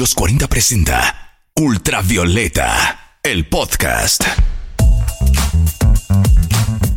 Los 40 presenta Ultravioleta, el podcast.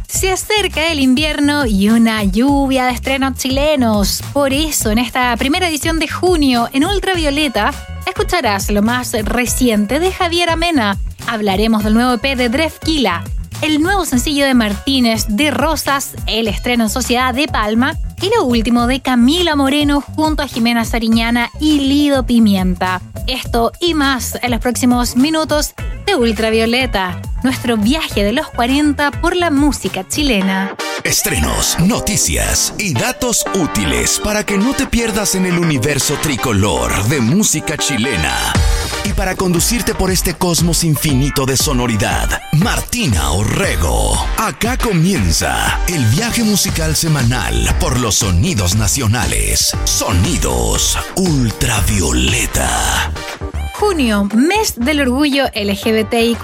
Se acerca el invierno y una lluvia de estrenos chilenos. Por eso, en esta primera edición de junio, en Ultravioleta, escucharás lo más reciente de Javier Amena. Hablaremos del nuevo EP de Drefkila, el nuevo sencillo de Martínez de Rosas, el estreno en Sociedad de Palma y lo último de Camila Moreno junto a Jimena Sariñana y Lido Pimienta. Esto y más en los próximos minutos de Ultravioleta, nuestro viaje de los 40 por la música chilena. Estrenos, noticias y datos útiles para que no te pierdas en el universo tricolor de música chilena. Y para conducirte por este cosmos infinito de sonoridad, Martina Orrego. Acá comienza el viaje musical semanal por los sonidos nacionales. Sonidos ultravioleta. Junio, mes del orgullo LGBTIQ,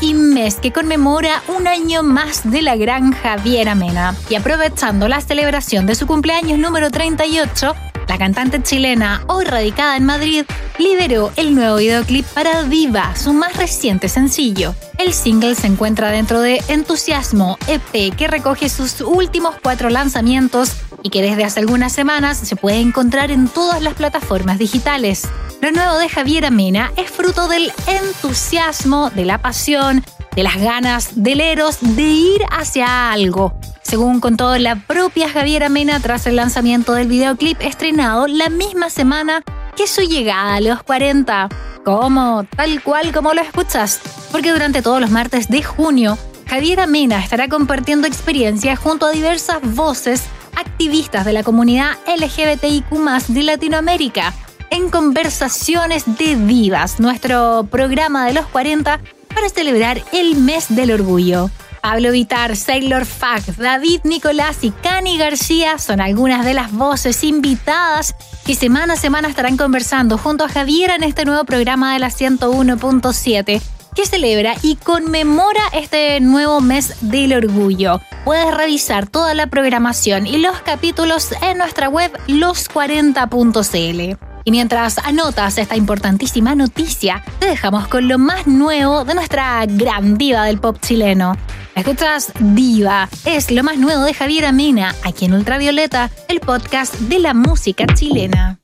y mes que conmemora un año más de la gran Javier Amena. Y aprovechando la celebración de su cumpleaños número 38, la cantante chilena, hoy radicada en Madrid, lideró el nuevo videoclip para Viva, su más reciente sencillo. El single se encuentra dentro de Entusiasmo, EP, que recoge sus últimos cuatro lanzamientos y que desde hace algunas semanas se puede encontrar en todas las plataformas digitales. Lo nuevo de Javier Amena es fruto del entusiasmo, de la pasión, de las ganas del Eros de ir hacia algo. Según contó la propia Javiera Mena tras el lanzamiento del videoclip estrenado la misma semana que su llegada a los 40. ¿Cómo? Tal cual como lo escuchas. Porque durante todos los martes de junio, Javiera Mena estará compartiendo experiencias junto a diversas voces activistas de la comunidad LGBTIQ de Latinoamérica en Conversaciones de Vivas, nuestro programa de los 40 para celebrar el mes del orgullo. Pablo Vitar, Sailor Fag, David Nicolás y Cani García son algunas de las voces invitadas que semana a semana estarán conversando junto a Javier en este nuevo programa de la 101.7 que celebra y conmemora este nuevo mes del orgullo. Puedes revisar toda la programación y los capítulos en nuestra web los40.cl. Y mientras anotas esta importantísima noticia, te dejamos con lo más nuevo de nuestra gran diva del pop chileno. Escuchas Diva, es lo más nuevo de Javier Amena, aquí en Ultravioleta, el podcast de la música chilena.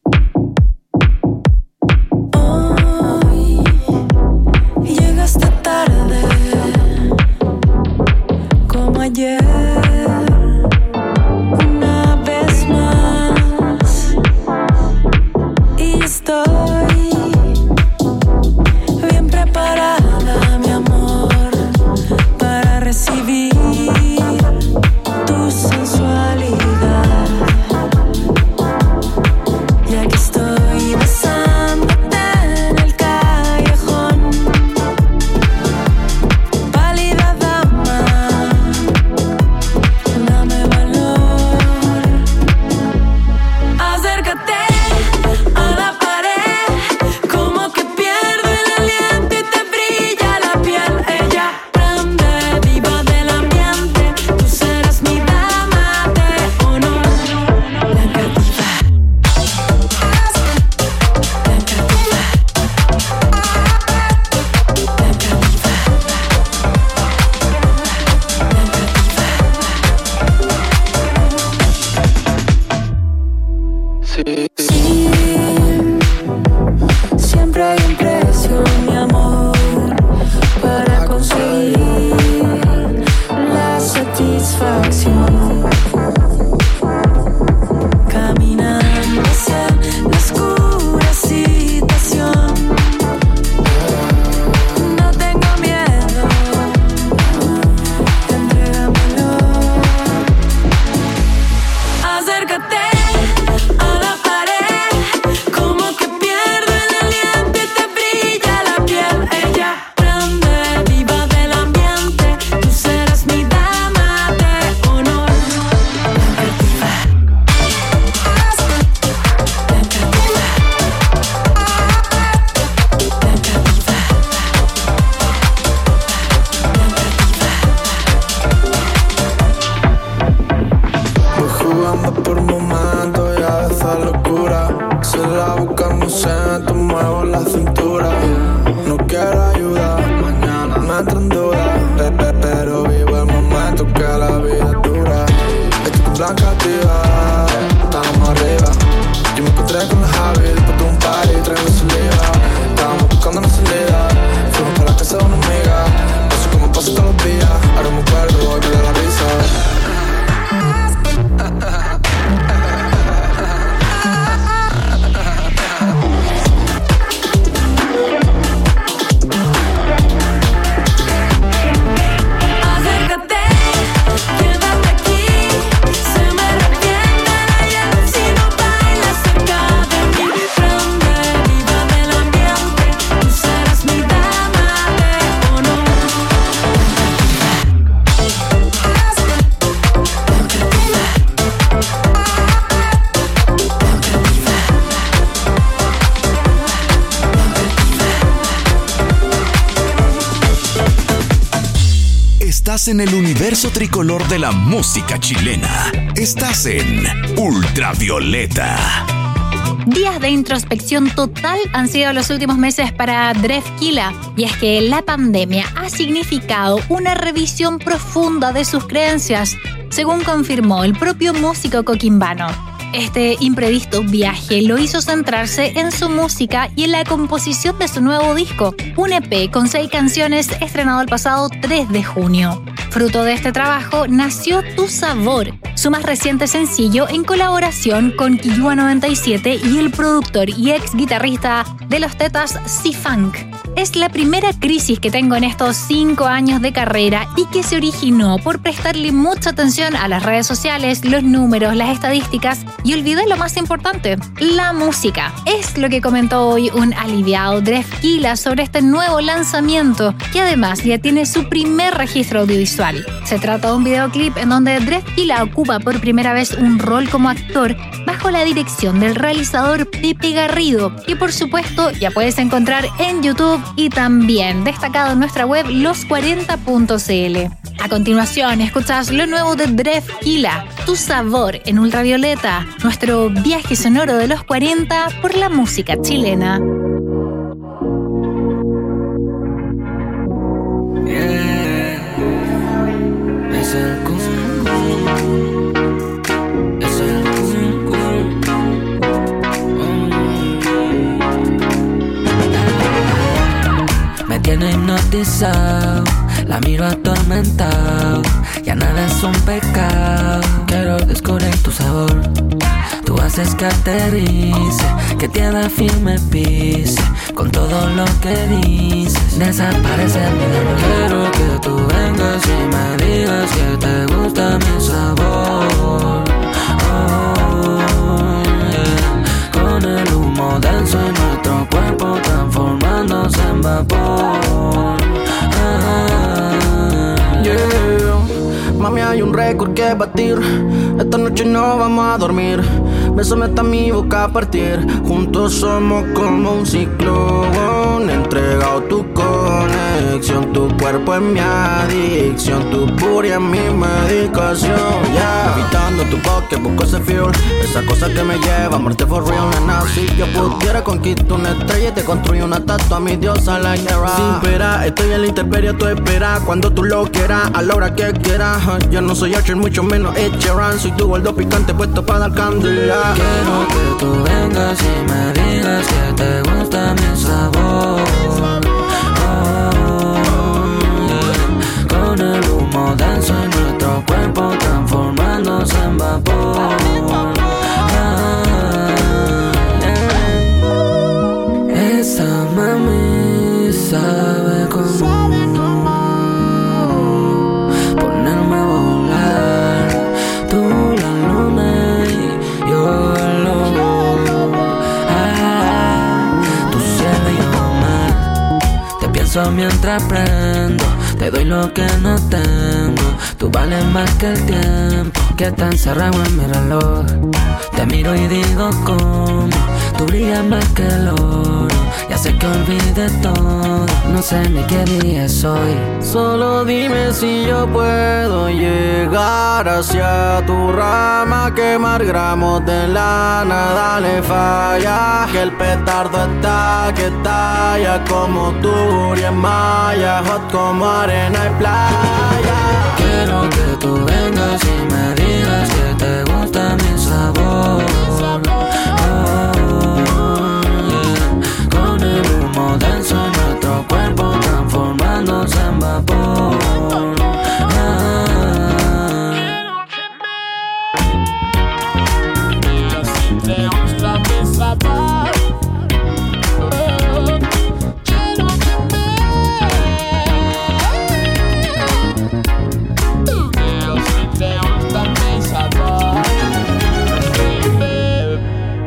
En el universo tricolor de la música chilena. Estás en Ultravioleta. Días de introspección total han sido los últimos meses para Drefkila, y es que la pandemia ha significado una revisión profunda de sus creencias, según confirmó el propio músico coquimbano. Este imprevisto viaje lo hizo centrarse en su música y en la composición de su nuevo disco, un EP con seis canciones estrenado el pasado 3 de junio. Fruto de este trabajo nació Tu Sabor, su más reciente sencillo en colaboración con Kiyua 97 y el productor y ex guitarrista de los Tetas C-Funk. Es la primera crisis que tengo en estos cinco años de carrera y que se originó por prestarle mucha atención a las redes sociales, los números, las estadísticas y olvidé lo más importante, la música. Es lo que comentó hoy un aliviado Drefkila sobre este nuevo lanzamiento que además ya tiene su primer registro audiovisual. Se trata de un videoclip en donde Drefkila ocupa por primera vez un rol como actor bajo la dirección del realizador Pepe Garrido, que por supuesto ya puedes encontrar en YouTube y también destacado en nuestra web los40.cl. A continuación, escuchas lo nuevo de Dref Kila, Tu Sabor en Ultravioleta, nuestro viaje sonoro de los 40 por la música chilena. La miro atormentado, ya nada es un pecado. Quiero descubrir tu sabor. Tú haces que aterrice, que tierra firme pise, con todo lo que dices. Desaparece mi Quiero que tú vengas vamos a dormir. Bésame hasta mi boca a partir. Juntos somos como un ciclón. Entregado tu conexión. Tu cuerpo es mi adicción. Tu puria es mi medicación. Yeah. Evitando tu pocket, busco ese fuel. Esa cosa que me lleva a muerte for real. Nena, si yo pudiera conquistar una estrella y te construyo una estatua a mi diosa la guerra. Sin espera, estoy en la intemperie, tú esperas. Cuando tú lo quieras, a la hora que quieras. Yo no soy Archer, mucho menos Echeran. Soy tu gordo picante puesto para dar candela. Quiero que tú vengas y me digas que te gusta mi sabor. Mientras prendo. Te doy lo que no tengo. Tú vales más que el tiempo que está encerrado en mi reloj. Te miro y digo cómo. Tú brillas más que el oro. Ya sé que olvide todo. no sé ni qué día soy. Solo dime si yo puedo llegar hacia tu rama, quemar gramos de la nada le falla. Que el petardo está que talla como tú y maya, hot como arena y playa. Quiero que tú vengas y me digas que te gusta mi sabor.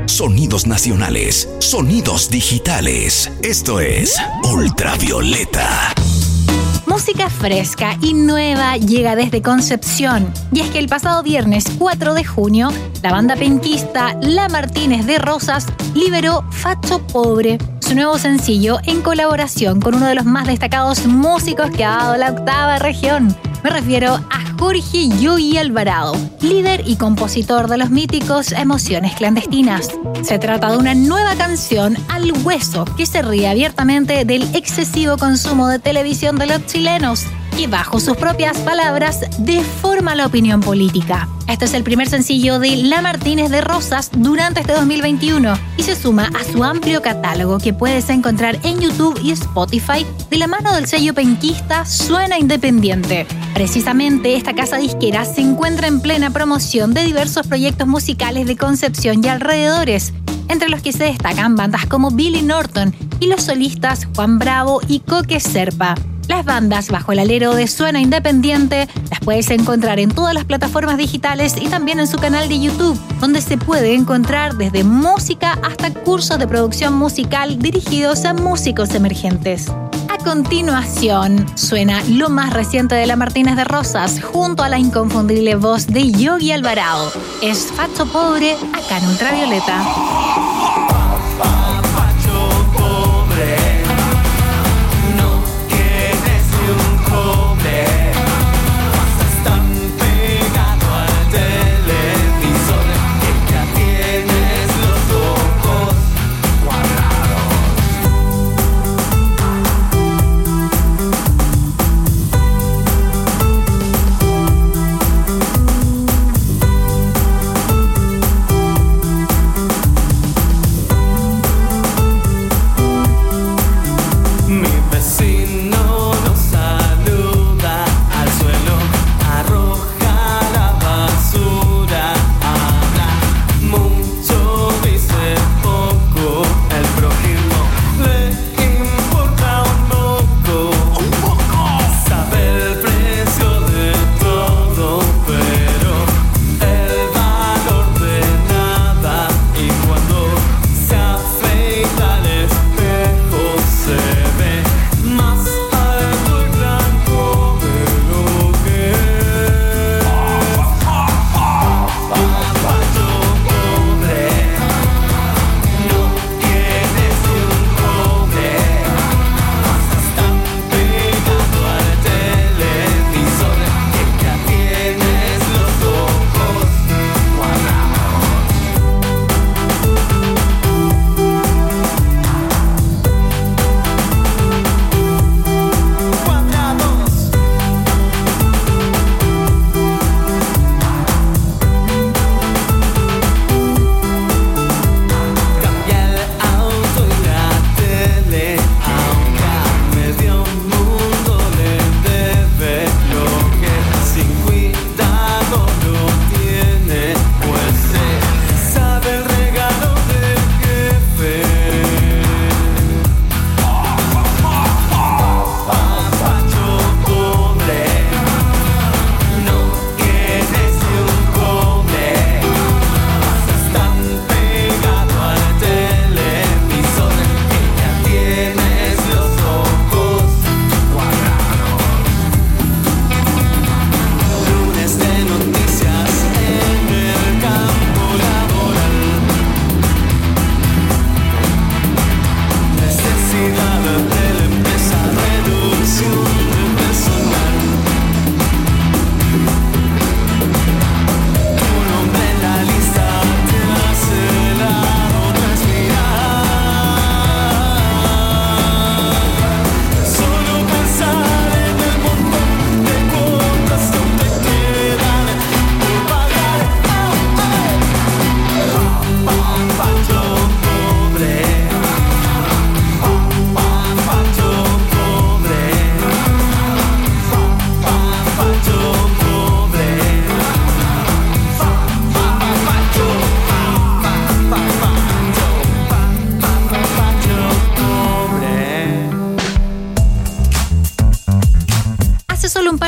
Sonidos nacionales, sonidos digitales. Esto es Ultravioleta. Música fresca y nueva llega desde Concepción. Y es que el pasado viernes 4 de junio, la banda penquista La Martínez de Rosas liberó Facho Pobre, su nuevo sencillo en colaboración con uno de los más destacados músicos que ha dado la octava región. Me refiero a Jorge Yogi Alvarado, líder y compositor de los míticos Emociones Clandestinas. Se trata de una nueva canción al hueso que se ríe abiertamente del excesivo consumo de televisión de los chilenos y bajo sus propias palabras deforma la opinión política. Este es el primer sencillo de La Martínez de Rosas durante este 2021 y se suma a su amplio catálogo que puedes encontrar en YouTube y Spotify de la mano del sello penquista Suena Independiente. Precisamente esta casa disquera se encuentra en plena promoción de diversos proyectos musicales de Concepción y alrededores, entre los que se destacan bandas como Billy Norton y los solistas Juan Bravo y Coque Serpa. Las bandas bajo el alero de Suena Independiente las puedes encontrar en todas las plataformas digitales y también en su canal de YouTube, donde se puede encontrar desde música hasta cursos de producción musical dirigidos a músicos emergentes. Continuación, suena lo más reciente de la Martínez de Rosas junto a la inconfundible voz de Yogi Alvarado. Es Facho Pobre acá en Ultravioleta.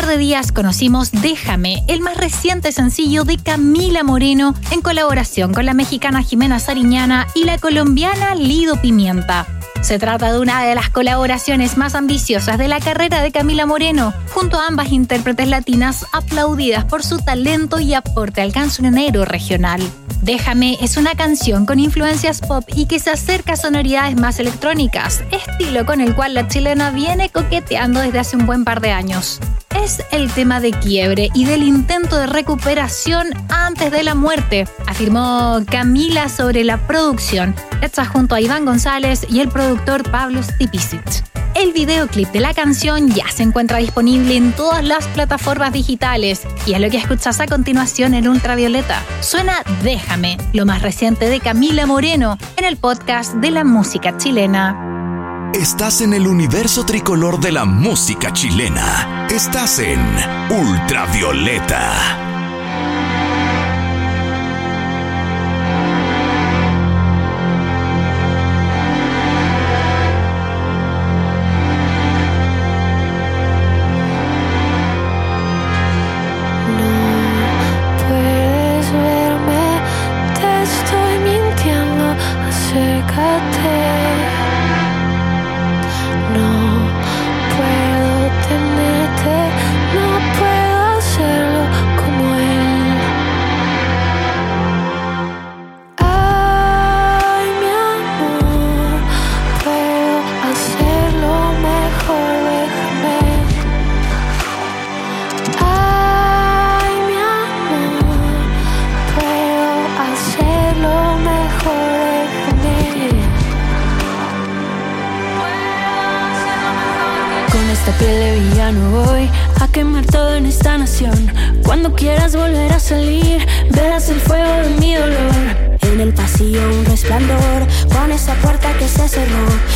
Par de días conocimos Déjame, el más reciente sencillo de Camila Moreno en colaboración con la mexicana Jimena Sariñana y la colombiana Lido Pimienta. Se trata de una de las colaboraciones más ambiciosas de la carrera de Camila Moreno, junto a ambas intérpretes latinas aplaudidas por su talento y aporte al cancionero regional. Déjame es una canción con influencias pop y que se acerca a sonoridades más electrónicas, estilo con el cual la chilena viene coqueteando desde hace un buen par de años. Es el tema de quiebre y del intento de recuperación antes de la muerte, afirmó Camila sobre la producción, hecha junto a Iván González y el productor Pablo Stipicic. El videoclip de la canción ya se encuentra disponible en todas las plataformas digitales y es lo que escuchas a continuación en Ultravioleta. Suena Déjame, lo más reciente de Camila Moreno, en el podcast de la música chilena. Estás en el universo tricolor de la música chilena. Estás en Ultravioleta. Cuando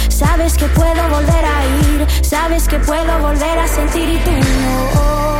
Sabes que puedo volver a ir, sabes que puedo volver a sentir y tú no.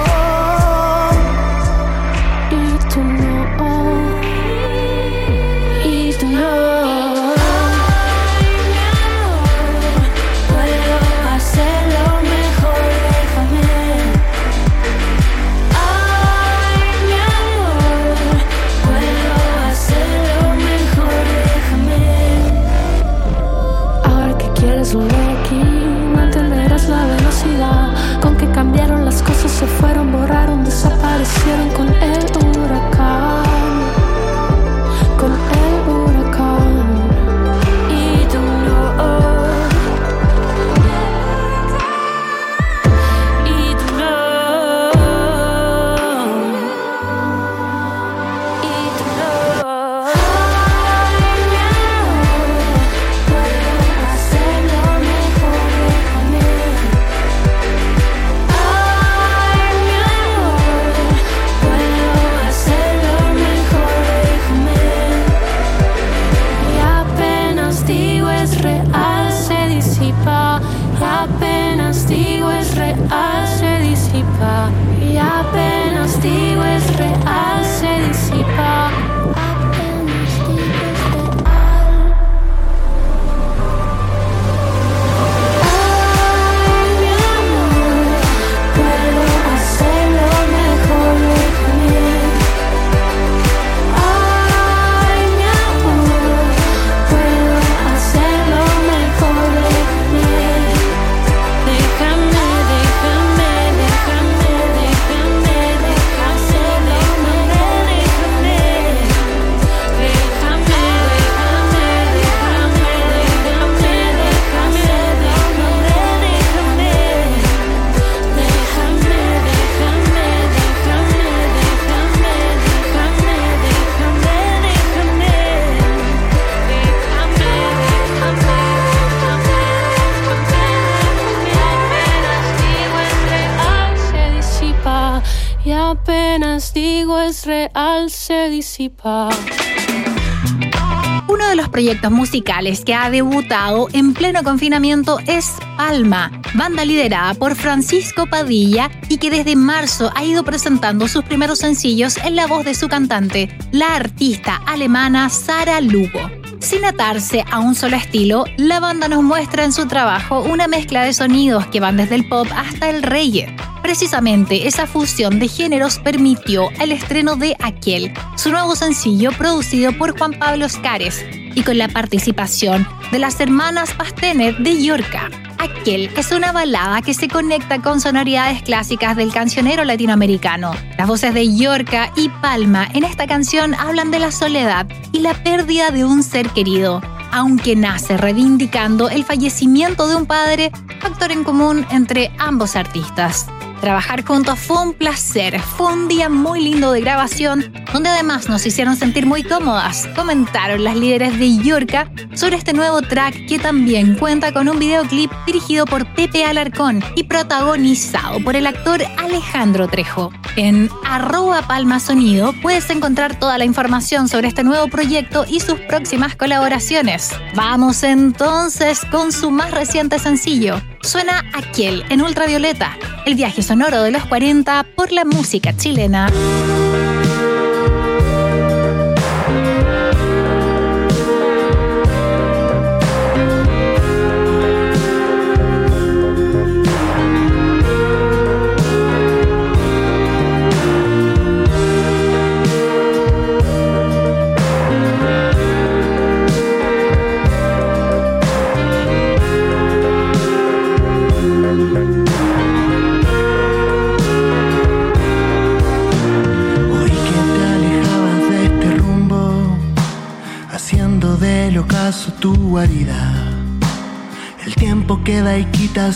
Uno de los proyectos musicales que ha debutado en pleno confinamiento es Palma, banda liderada por Francisco Padilla y que desde marzo ha ido presentando sus primeros sencillos en la voz de su cantante, la artista alemana Sara Lugo. Sin atarse a un solo estilo, la banda nos muestra en su trabajo una mezcla de sonidos que van desde el pop hasta el reggae. Precisamente esa fusión de géneros permitió el estreno de Aquel, su nuevo sencillo producido por Juan Pablo Oscares y con la participación de las hermanas Pastener de Yorca. Aquel es una balada que se conecta con sonoridades clásicas del cancionero latinoamericano. Las voces de Yorca y Palma en esta canción hablan de la soledad y la pérdida de un ser querido, aunque nace reivindicando el fallecimiento de un padre, factor en común entre ambos artistas. Trabajar juntos fue un placer, fue un día muy lindo de grabación, donde además nos hicieron sentir muy cómodas. Comentaron las líderes de Yorca sobre este nuevo track que también cuenta con un videoclip dirigido por Pepe Alarcón y protagonizado por el actor Alejandro Trejo. En arroba palma sonido puedes encontrar toda la información sobre este nuevo proyecto y sus próximas colaboraciones. Vamos entonces con su más reciente sencillo. Suena Aquel en ultravioleta, el viaje sonoro de los 40 por la música chilena.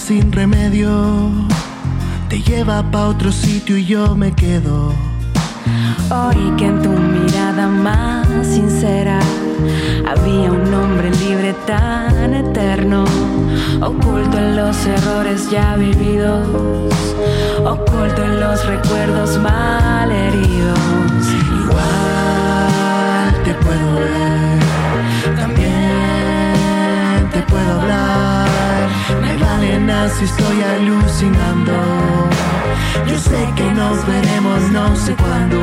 Sin remedio. Te lleva pa' otro sitio y yo me quedo. Oí que en tu mirada más sincera había un hombre libre tan eterno, oculto en los errores ya vividos, oculto en los recuerdos mal heridos. Si estoy alucinando. Yo sé que nos veremos no sé cuándo.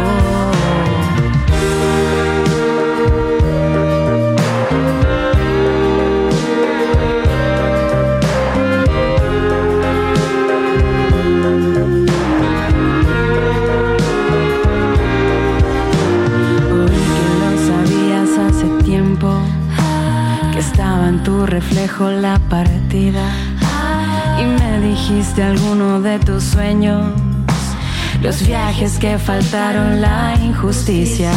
reflejo la partida dijiste alguno de tus sueños, los viajes que faltaron, la injusticia.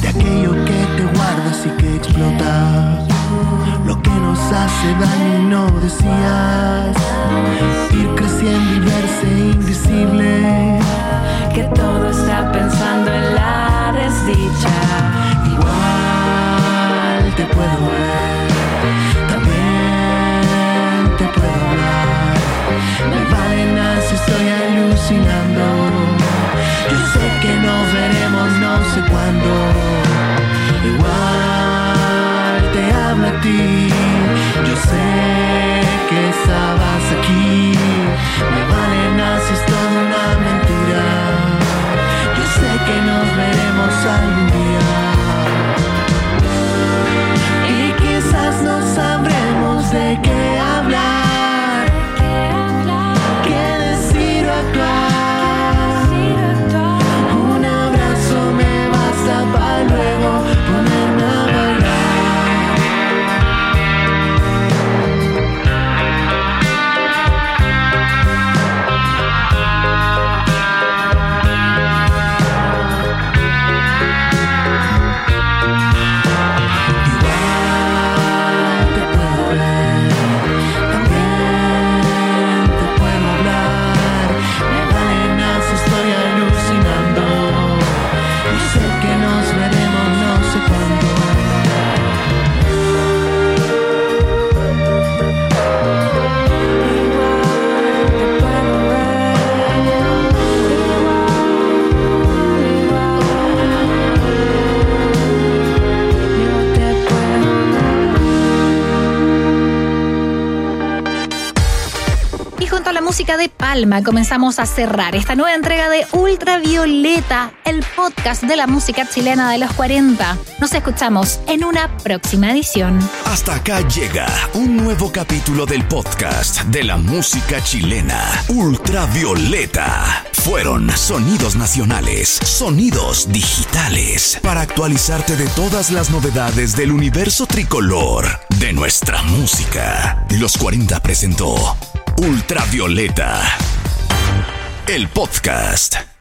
De aquello que te guardas y que explota, lo que nos hace daño y no decías, ir creciendo y verse invisible, que todo está pensando en la desdicha. Igual te puedo ver Yo sé que nos veremos no sé cuándo. Igual te hablo a ti. Yo sé que estabas música de Palma comenzamos a cerrar esta nueva entrega de Ultravioleta, el podcast de la música chilena de los 40. Nos escuchamos en una próxima edición. Hasta acá llega un nuevo capítulo del podcast de la música chilena, Ultravioleta. Fueron sonidos nacionales, sonidos digitales, para actualizarte de todas las novedades del universo tricolor de nuestra música. Los 40 presentó Ultravioleta, el podcast.